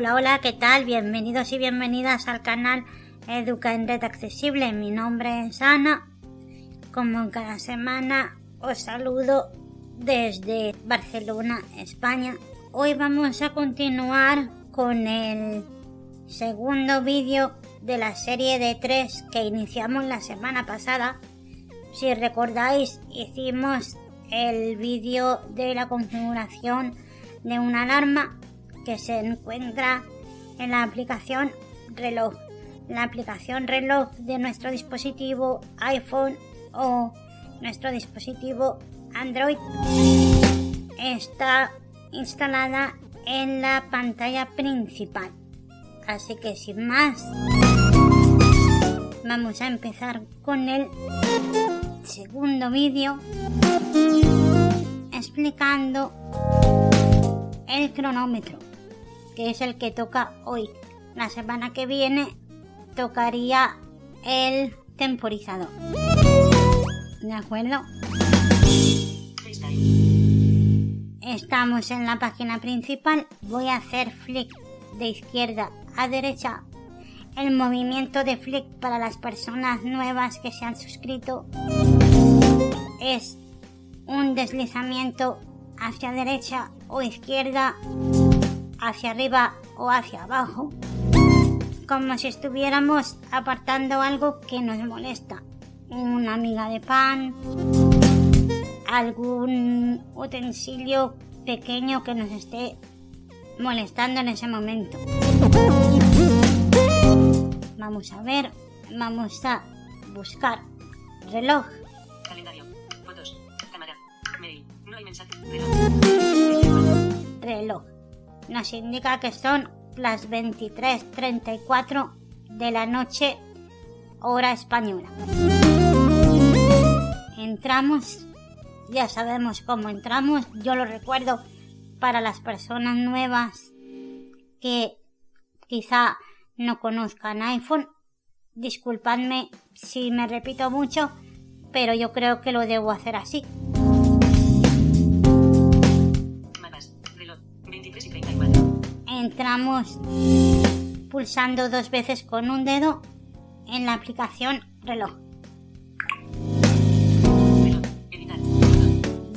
Hola, hola, ¿qué tal? Bienvenidos y bienvenidas al canal Educa en Red Accesible. Mi nombre es Ana. Como cada semana os saludo desde Barcelona, España. Hoy vamos a continuar con el segundo vídeo de la serie de tres que iniciamos la semana pasada. Si recordáis, hicimos el vídeo de la configuración de una alarma que se encuentra en la aplicación reloj. La aplicación reloj de nuestro dispositivo iPhone o nuestro dispositivo Android está instalada en la pantalla principal. Así que sin más, vamos a empezar con el segundo vídeo explicando el cronómetro, es el que toca hoy. La semana que viene tocaría el temporizador. ¿De acuerdo? Estamos en la página principal. Voy a hacer flick de izquierda a derecha. El movimiento de flick para las personas nuevas que se han suscrito es un deslizamiento hacia derecha o izquierda, hacia arriba o hacia abajo, como si estuviéramos apartando algo que nos molesta. Una miga de pan, algún utensilio pequeño que nos esté molestando en ese momento. Vamos a ver, vamos a buscar reloj. Calendario. Fotos. Cámara. Mail. No hay mensaje. reloj. Nos indica que son las 23.34 de la noche, hora española. Entramos, ya sabemos cómo entramos, yo lo recuerdo para las personas nuevas que quizá no conozcan iPhone. Disculpadme si me repito mucho, pero yo creo que lo debo hacer así. Entramos pulsando dos veces con un dedo en la aplicación reloj.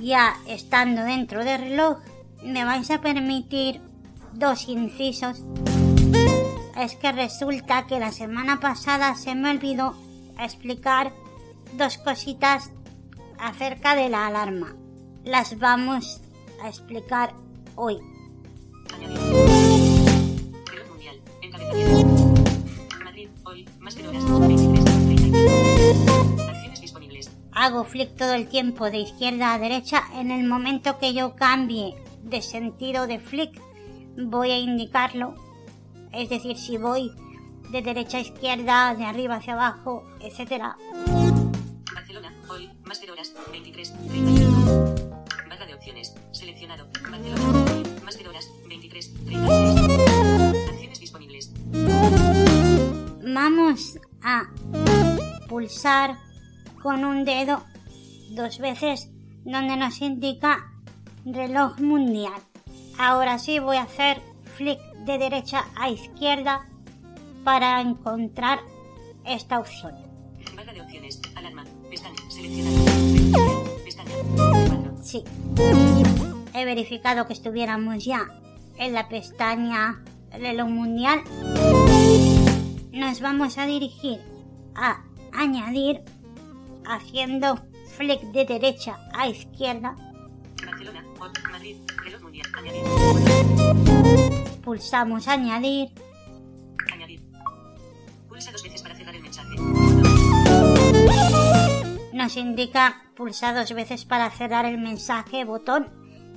Ya estando dentro del reloj, me vais a permitir dos incisos. Es que resulta que la semana pasada se me olvidó explicar dos cositas acerca de la alarma. Las vamos a explicar hoy. Madrid. Hoy. Más de horas. 23. 34. Acciones disponibles. Hago flick todo el tiempo de izquierda a derecha. En el momento que yo cambie de sentido de flick, voy a indicarlo. Es decir, si voy de derecha a izquierda, de arriba hacia abajo, etcétera, Barcelona. Hoy. Más de horas. 23. 31. Barra de opciones. Seleccionado. Barcelona. Hoy. Más de horas. 23. 36. Disponibles. vamos a pulsar con un dedo dos veces donde nos indica reloj mundial. Ahora sí voy a hacer flick de derecha a izquierda para encontrar esta opción. Barra de opciones. Alarma. Pestaña. Seleccionado. Pestaña. Sí. He verificado que estuviéramos ya en la pestaña reloj mundial. Nos vamos a dirigir a añadir haciendo flick de derecha a izquierda. Barcelona. Madrid. Reloj mundial. Añadir. Pulsamos añadir. Añadir. Pulsa dos veces para cerrar el mensaje. Nos indica pulsar dos veces para cerrar el mensaje botón.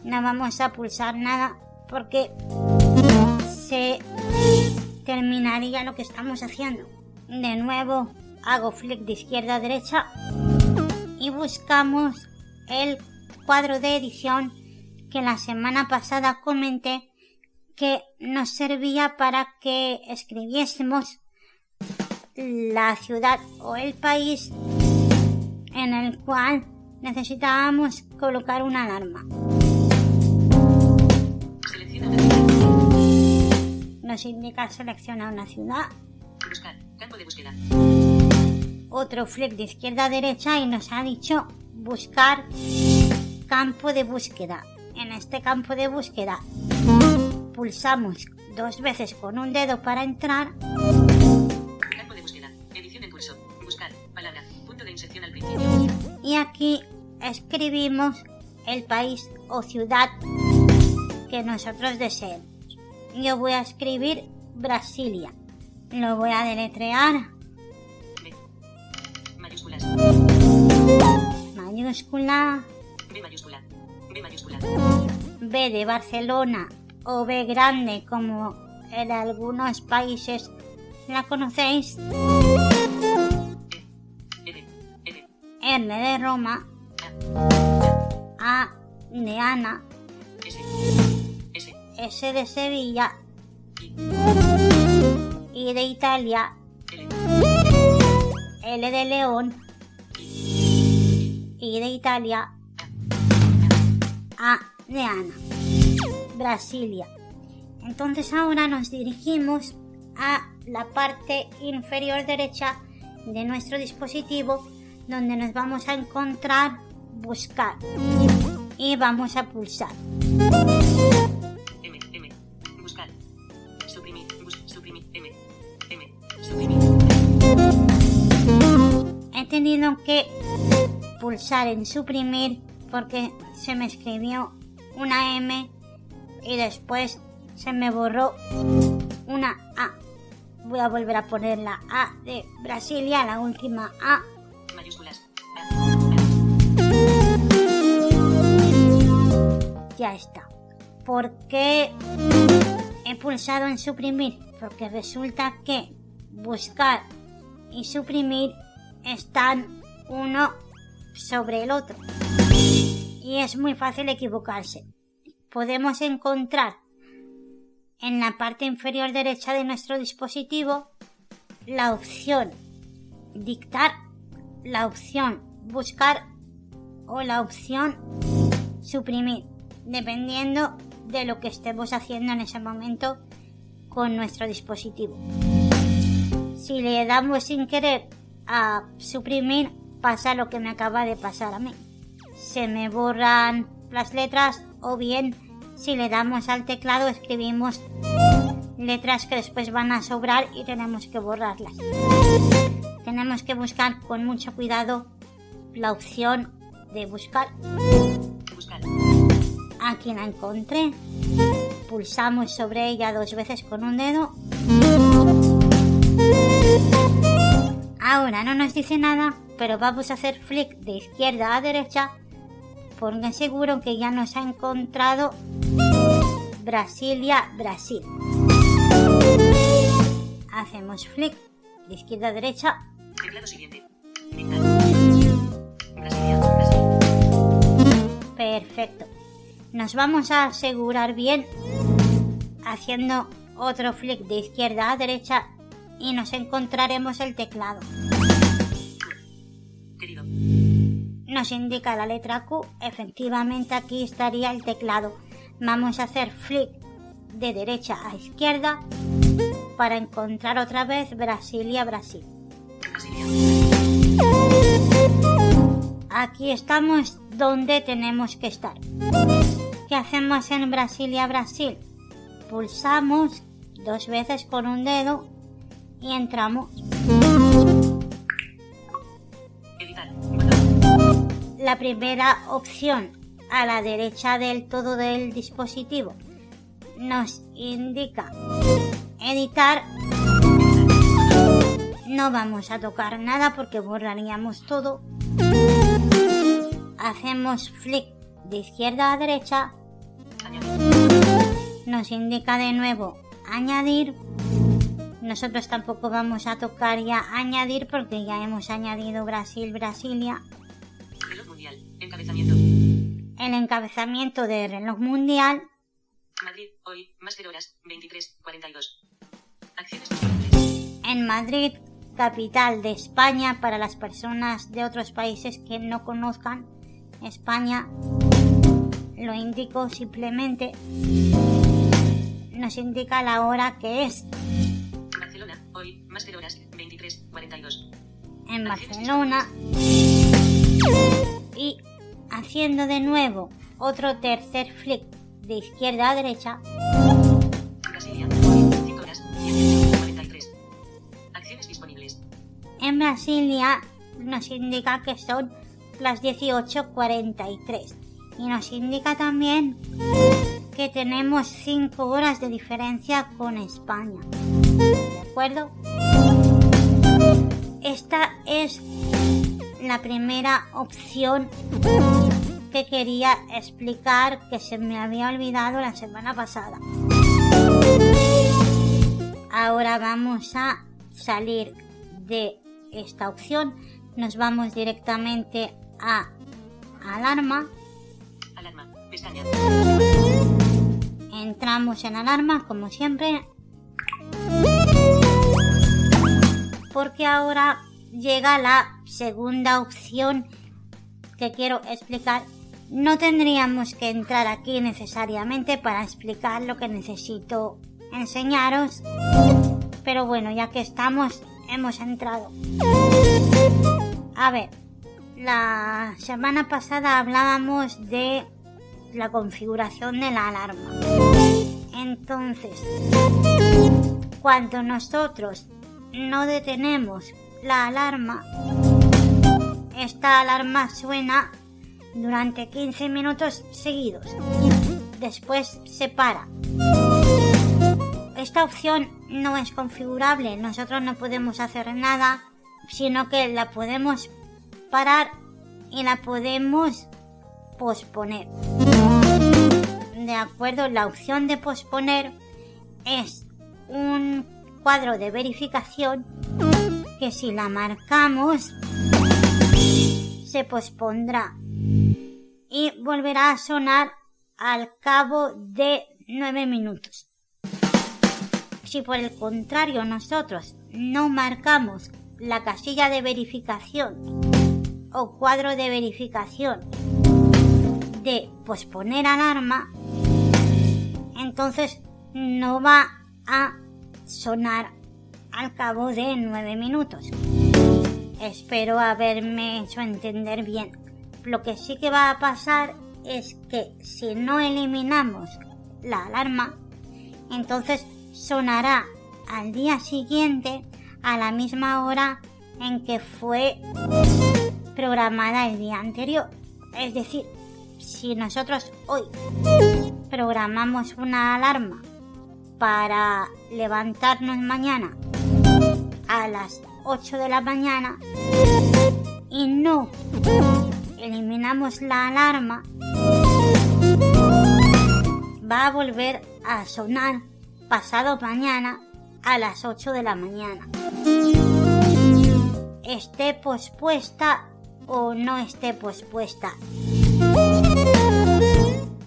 No vamos a pulsar nada porque se terminaría lo que estamos haciendo. De nuevo hago flick de izquierda a derecha y buscamos el cuadro de edición que la semana pasada comenté que nos servía para que escribiésemos la ciudad o el país en el cual necesitábamos colocar una alarma. Nos indica selecciona una ciudad. Buscar. Campo de búsqueda. Otro flick de izquierda a derecha y nos ha dicho buscar campo de búsqueda. En este campo de búsqueda pulsamos dos veces con un dedo para entrar Campo de búsqueda. Edición en curso. Buscar. Palabra. Punto de inserción al principio. y aquí escribimos el país o ciudad que nosotros deseemos. Yo voy a escribir Brasilia. Lo voy a deletrear B. Mayúsculas. mayúscula B mayúscula. B mayúscula. B de Barcelona o B grande como en algunos países la conocéis. E. L. L. R de Roma, A. A de Ana. S. De Sevilla I. De Italia, L. De León. I de Italia, A de Ana, Brasilia. Entonces ahora nos dirigimos a la parte inferior derecha de nuestro dispositivo donde nos vamos a encontrar buscar y vamos a pulsar. Tenido que pulsar en suprimir porque se me escribió una M y después se me borró una A. Voy a volver a poner la A de Brasilia, la última A. Mayúsculas. Ya está. ¿Por qué he pulsado en suprimir? Porque resulta que buscar y suprimir están uno sobre el otro. Y es muy fácil equivocarse. Podemos encontrar en la parte inferior derecha de nuestro dispositivo la opción dictar, la opción buscar o la opción suprimir, dependiendo de lo que estemos haciendo en ese momento con nuestro dispositivo. Si le damos sin querer a suprimir, pasa lo que me acaba de pasar a mí. Se me borran las letras o bien si le damos al teclado escribimos letras que después van a sobrar y tenemos que borrarlas. Tenemos que buscar con mucho cuidado la opción de buscar. Buscar. Aquí la encontré. Pulsamos sobre ella dos veces con un dedo. Ahora no nos dice nada, pero vamos a hacer flick de izquierda a derecha porque seguro que ya nos ha encontrado Brasilia, Brasil. Hacemos flick de izquierda a derecha. Teclado siguiente. Dictar. Brasilia. Brasil. Perfecto. Nos vamos a asegurar bien haciendo otro flick de izquierda a derecha y nos encontraremos el teclado. Querido. Nos indica la letra Q. Efectivamente aquí estaría el teclado. Vamos a hacer flick de derecha a izquierda para encontrar otra vez Brasilia, Brasil. Aquí estamos donde tenemos que estar. ¿Qué hacemos en Brasilia, Brasil? Pulsamos dos veces con un dedo y entramos. La primera opción a la derecha del todo del dispositivo nos indica editar. No vamos a tocar nada porque borraríamos todo. Hacemos flick de izquierda a derecha. Nos indica de nuevo añadir. Nosotros tampoco vamos a tocar ya añadir porque ya hemos añadido Brasil, Brasilia. Reloj mundial. Encabezamiento. El encabezamiento de reloj mundial Madrid. Hoy. Más cero horas. 23. 42. Acciones en Madrid, capital de España, para las personas de otros países que no conozcan España, lo indico simplemente. nos indica la hora que es. Hoy, más 0 horas, 23, 42. En Barcelona. Y haciendo de nuevo otro tercer flick de izquierda a derecha, Brasilia, hoy, 5 horas, 17, 43. Acciones disponibles. en Brasilia nos indica que son las 18.43 y nos indica también que tenemos 5 horas de diferencia con España. Esta es la primera opción que quería explicar que se me había olvidado la semana pasada. Ahora vamos a salir de esta opción. Nos vamos directamente a alarma. Alarma, pestaña. Entramos en alarma como siempre. Porque ahora llega la segunda opción que quiero explicar. No tendríamos que entrar aquí necesariamente para explicar lo que necesito enseñaros. Pero bueno, ya que estamos, hemos entrado. A ver, la semana pasada hablábamos de la configuración de la alarma. Entonces, cuando nosotros no detenemos la alarma, esta alarma suena durante 15 minutos seguidos. Después se para. Esta opción no es configurable, nosotros no podemos hacer nada, sino que la podemos parar y la podemos posponer. De acuerdo, la opción de posponer es un cuadro de verificación que si la marcamos se pospondrá y volverá a sonar al cabo de 9 minutos. Si por el contrario nosotros no marcamos la casilla de verificación o cuadro de verificación de posponer alarma, entonces no va a sonar al cabo de 9 minutos. Espero haberme hecho entender bien. Lo que sí que va a pasar es que si no eliminamos la alarma, entonces sonará al día siguiente a la misma hora en que fue programada el día anterior. Es decir, si nosotros hoy programamos una alarma para levantarnos mañana a las 8 de la mañana y no eliminamos la alarma, va a volver a sonar pasado mañana a las 8 de la mañana. Esté pospuesta o no esté pospuesta.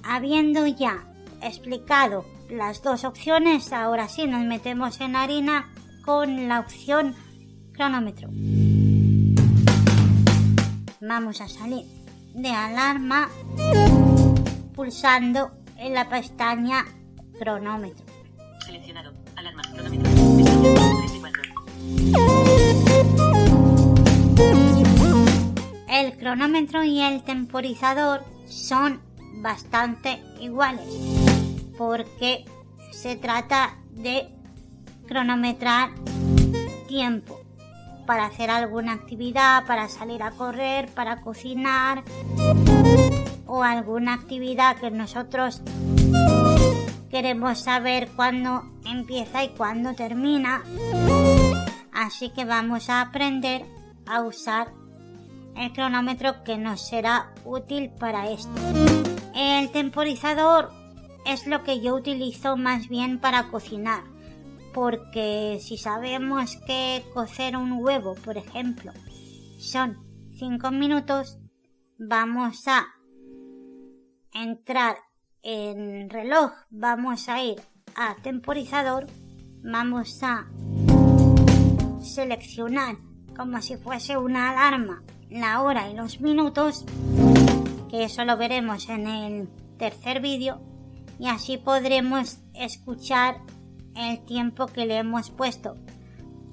Habiendo ya explicado las dos opciones, ahora sí nos metemos en harina con la opción cronómetro. Vamos a salir de alarma pulsando en la pestaña cronómetro. Seleccionado. Alarma, cronómetro. Pestaña, 3 de 4. El cronómetro y el temporizador son bastante iguales porque se trata de cronometrar tiempo para hacer alguna actividad, para salir a correr, para cocinar o alguna actividad que nosotros queremos saber cuándo empieza y cuándo termina. Así que vamos a aprender a usar el cronómetro que nos será útil para esto. El temporizador es lo que yo utilizo más bien para cocinar, porque si sabemos que cocer un huevo, por ejemplo, son 5 minutos, vamos a entrar en reloj, vamos a ir a temporizador, vamos a seleccionar como si fuese una alarma la hora y los minutos, que eso lo veremos en el tercer vídeo, y así podremos escuchar el tiempo que le hemos puesto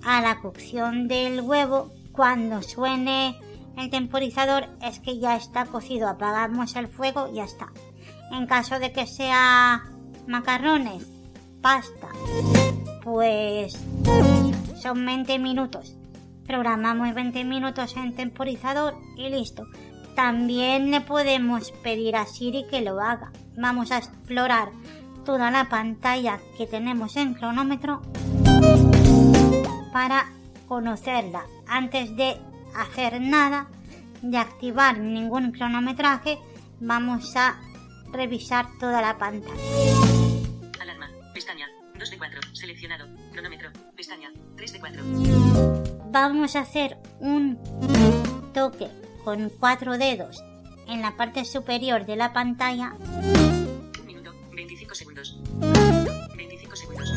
a la cocción del huevo. Cuando suene el temporizador es que ya está cocido. Apagamos el fuego y ya está. En caso de que sea macarrones, pasta, pues son 20 minutos. Programamos 20 minutos en temporizador y listo. También le podemos pedir a Siri que lo haga. Vamos a explorar toda la pantalla que tenemos en cronómetro para conocerla antes de hacer nada, de activar ningún cronometraje, vamos a revisar toda la pantalla. Alarma. Pestaña. 2 de 4. Seleccionado. Cronómetro. Pestaña. 3 de 4. Vamos a hacer un toque con cuatro dedos en la parte superior de la pantalla. 1 minuto. 25 segundos. 25 segundos.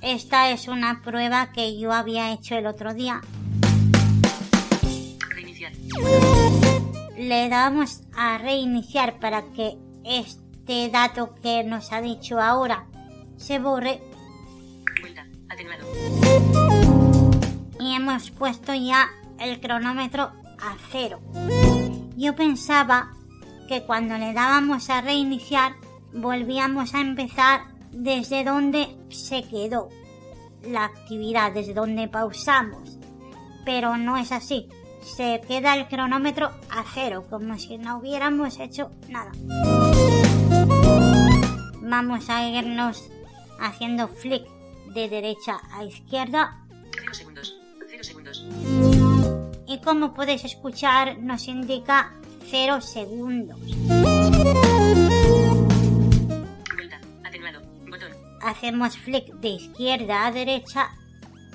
Esta es una prueba que yo había hecho el otro día. Reiniciar. Le damos a reiniciar para que este dato que nos ha dicho ahora se borre Vuelta. Atenuado. y hemos puesto ya el cronómetro a cero. Yo pensaba que cuando le dábamos a reiniciar volvíamos a empezar desde donde se quedó la actividad, desde donde pausamos. Pero no es así. Se queda el cronómetro a cero, como si no hubiéramos hecho nada. Vamos a irnos haciendo flick de derecha a izquierda 0 segundos. 0 segundos. y como podéis escuchar nos indica 0 segundos. Vuelta. Atenuado. Botón. Hacemos flick de izquierda a derecha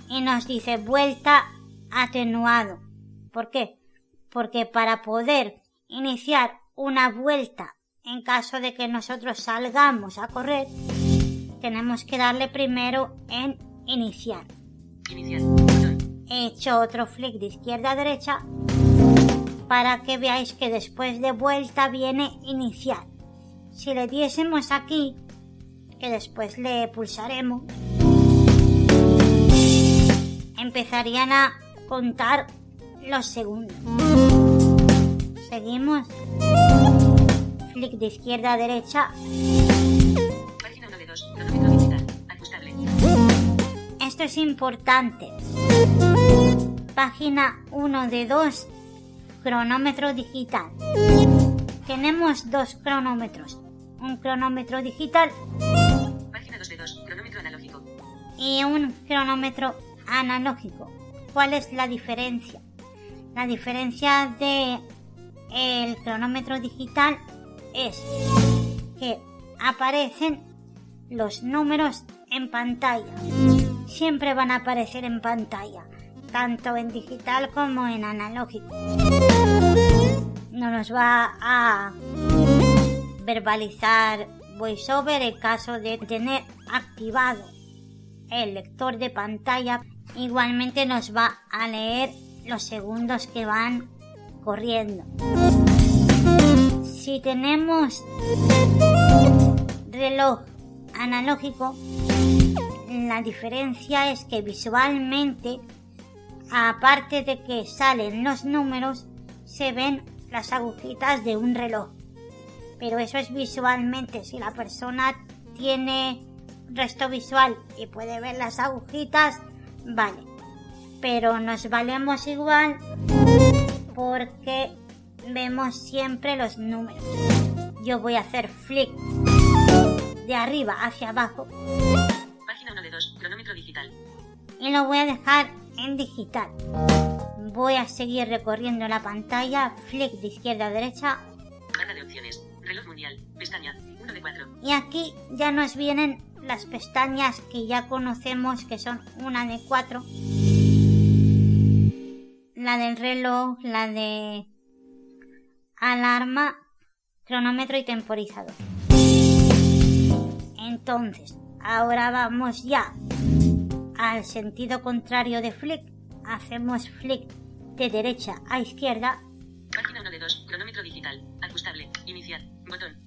y nos dice vuelta atenuado. ¿Por qué? Porque para poder iniciar una vuelta en caso de que nosotros salgamos a correr, tenemos que darle primero en iniciar. Iniciar. He hecho otro flick de izquierda a derecha para que veáis que después de vuelta viene iniciar. Si le diésemos aquí, que después le pulsaremos, empezarían a contar los segundos. Seguimos. Flick de izquierda a derecha. Página 1 de 2. Cronómetro digital. Ajustable. Esto es importante. Página 1 de 2. Cronómetro digital. Tenemos dos cronómetros. Un cronómetro digital Página 2 de 2. Cronómetro analógico. y un cronómetro analógico. ¿Cuál es la diferencia? La diferencia de el cronómetro digital es que aparecen los números en pantalla. Siempre van a aparecer en pantalla, tanto en digital como en analógico. No nos va a verbalizar VoiceOver en caso de tener activado el lector de pantalla. Igualmente nos va a leer los segundos que van corriendo. Si tenemos reloj analógico, la diferencia es que visualmente, aparte de que salen los números, se ven las agujitas de un reloj. Pero eso es visualmente. Si la persona tiene resto visual y puede ver las agujitas, vale. Pero nos valemos igual porque vemos siempre los números. Yo voy a hacer flick de arriba hacia abajo Página 1 de 2. Cronómetro digital. y lo voy a dejar en digital. Voy a seguir recorriendo la pantalla, flick de izquierda a derecha Barra de opciones. Reloj mundial. Pestaña. 1 de 4. y aquí ya nos vienen las pestañas que ya conocemos que son una de cuatro. La del reloj, la de alarma, cronómetro y temporizador. Entonces, ahora vamos ya al sentido contrario de flick. Hacemos flick de derecha a izquierda Página 1 de 2. Cronómetro digital. Ajustable. Iniciar. Botón.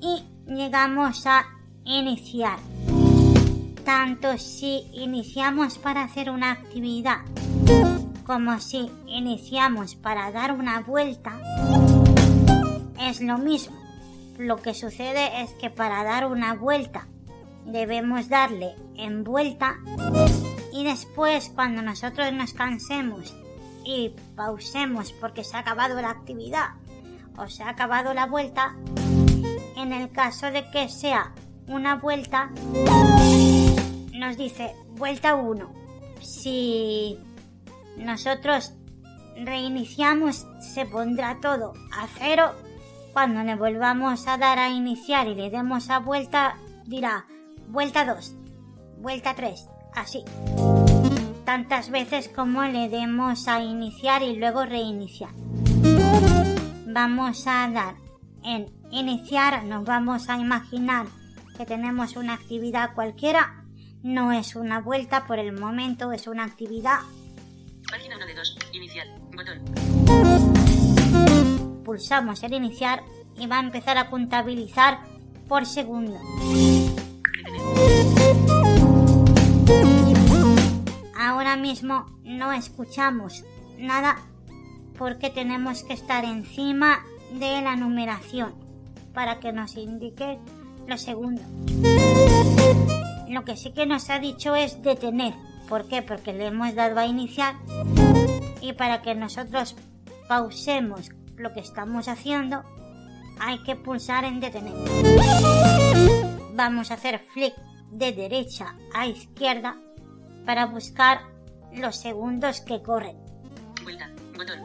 y llegamos a iniciar. Tanto si iniciamos para hacer una actividad como si iniciamos para dar una vuelta, es lo mismo. Lo que sucede es que para dar una vuelta debemos darle en vuelta y después cuando nosotros nos cansemos y pausemos porque se ha acabado la actividad o se ha acabado la vuelta, en el caso de que sea una vuelta, nos dice vuelta 1. Si nosotros reiniciamos, se pondrá todo a cero. Cuando le volvamos a dar a iniciar y le demos a vuelta, dirá vuelta 2, vuelta 3, así. Tantas veces como le demos a iniciar y luego reiniciar. Vamos a dar en iniciar, nos vamos a imaginar que tenemos una actividad cualquiera. No es una vuelta por el momento, es una actividad Página 1 de 2. Inicial. Botón. pulsamos el iniciar y va a empezar a contabilizar por segundo. Ahora mismo no escuchamos nada porque tenemos que estar encima de la numeración para que nos indique los segundos. Lo que sí que nos ha dicho es detener. ¿Por qué? Porque le hemos dado a iniciar y para que nosotros pausemos lo que estamos haciendo hay que pulsar en detener. Vamos a hacer flick de derecha a izquierda para buscar los segundos que corren. Vuelta. Botón.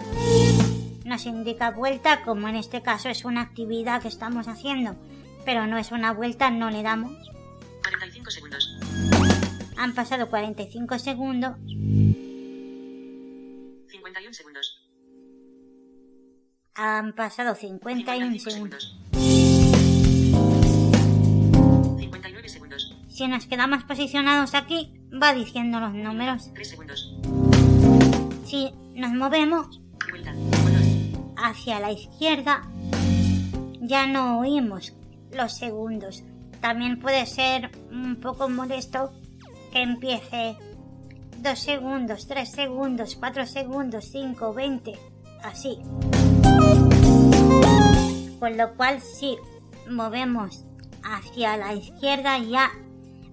Nos indica vuelta, como en este caso es una actividad que estamos haciendo, pero no es una vuelta, no le damos. 45 segundos. Han pasado 45 segundos 51 segundos. Han pasado 51 55 segundos. segundos. Si nos quedamos posicionados aquí, va diciendo los números. 3 segundos. Si nos movemos Vuelta. Hacia la izquierda, ya no oímos los segundos. También puede ser un poco molesto que empiece 2 segundos, 3 segundos, 4 segundos, 5, 20, así. Con lo cual si movemos hacia la izquierda ya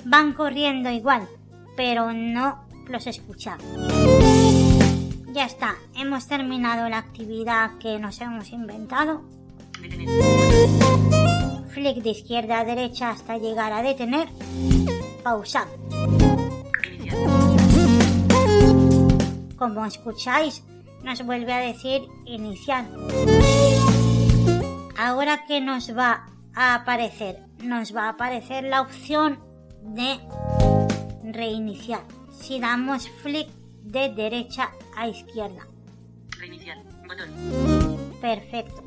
van corriendo igual, pero no los escuchamos. Ya está, hemos terminado la actividad que nos hemos inventado. Flick de izquierda a derecha hasta llegar a detener. Pausamos. Inicial. Como escucháis, nos vuelve a decir iniciar. Ahora que nos va a aparecer, nos va a aparecer la opción de reiniciar. Si damos flick de derecha a izquierda. Reiniciar. Botón. Perfecto.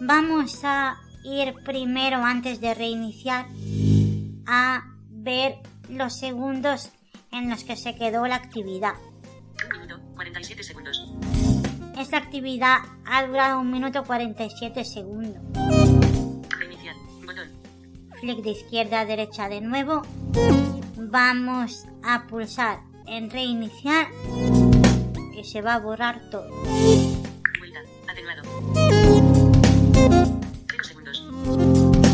Vamos a ir primero antes de reiniciar a ver los segundos en los que se quedó la actividad. 1 minuto. 47 segundos. Esta actividad ha durado un minuto 47 segundos. Reiniciar. Botón. Flick de izquierda a derecha de nuevo. Vamos a pulsar en reiniciar y se va a borrar todo. Vuelta. Atenuado. 0 segundos.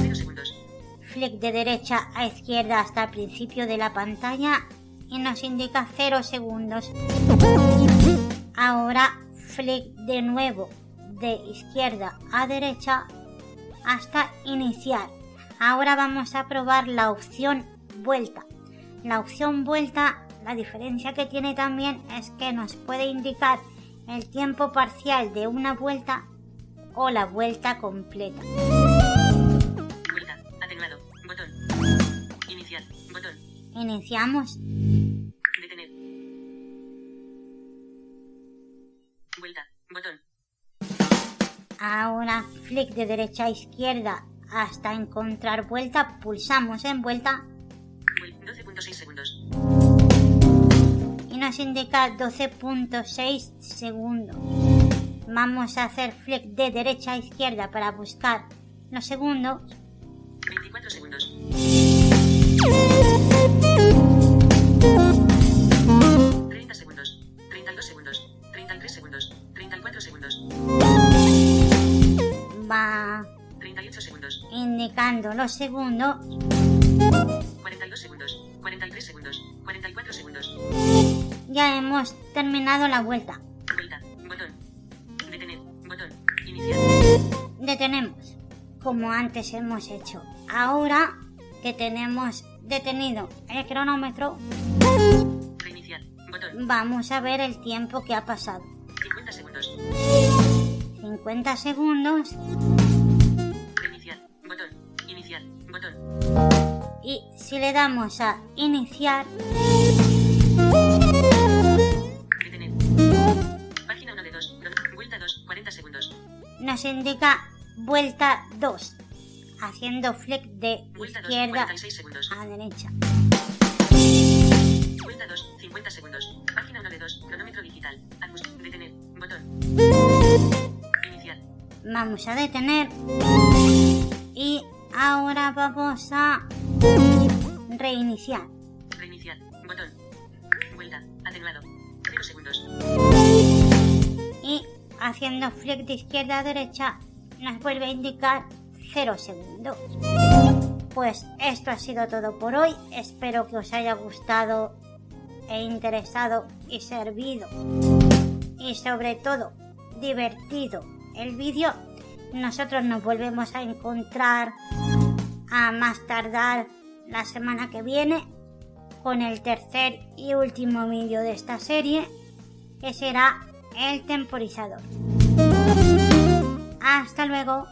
0 segundos. Flick de derecha a izquierda hasta el principio de la pantalla y nos indica 0 segundos. Ahora flick de nuevo de izquierda a derecha hasta iniciar. Ahora vamos a probar la opción vuelta. La opción vuelta, la diferencia que tiene también es que nos puede indicar el tiempo parcial de una vuelta o la vuelta completa. Vuelta. Atenuado. Botón. Inicial. Botón. Iniciamos. Detener. Vuelta. Botón. Ahora flick de derecha a izquierda hasta encontrar vuelta, pulsamos en vuelta. 12.6 segundos. Y nos indica 12.6 segundos. Vamos a hacer flick de derecha a izquierda para buscar los segundos. 24 segundos. Indicando los segundos 42 segundos. 43 segundos. 44 segundos. ya hemos terminado la vuelta. Vuelta. Botón. Detener. Botón. Iniciar. Detenemos, como antes hemos hecho. Ahora que tenemos detenido el cronómetro, Reiniciar. Botón. vamos a ver el tiempo que ha pasado. 50 segundos. 50 segundos y si le damos a iniciar, Detener. Página 1 de 2. Vuelta 2. 40 segundos. nos indica vuelta 2, haciendo flick de Vuelta 2. izquierda 46 segundos. a derecha. Vuelta 2. 50 segundos. Página 1 de 2. Cronómetro digital. Detener. Botón. Iniciar. Vamos a detener y ahora vamos a reiniciar. Reiniciar. Botón. Vuelta. Atenuado. 0 segundos. y haciendo flick de izquierda a derecha nos vuelve a indicar 0 segundos. Pues esto ha sido todo por hoy. Espero que os haya gustado e interesado y servido. Y sobre todo divertido el vídeo. Nosotros nos volvemos a encontrar a más tardar la semana que viene con el tercer y último vídeo de esta serie que será el temporizador. Hasta luego.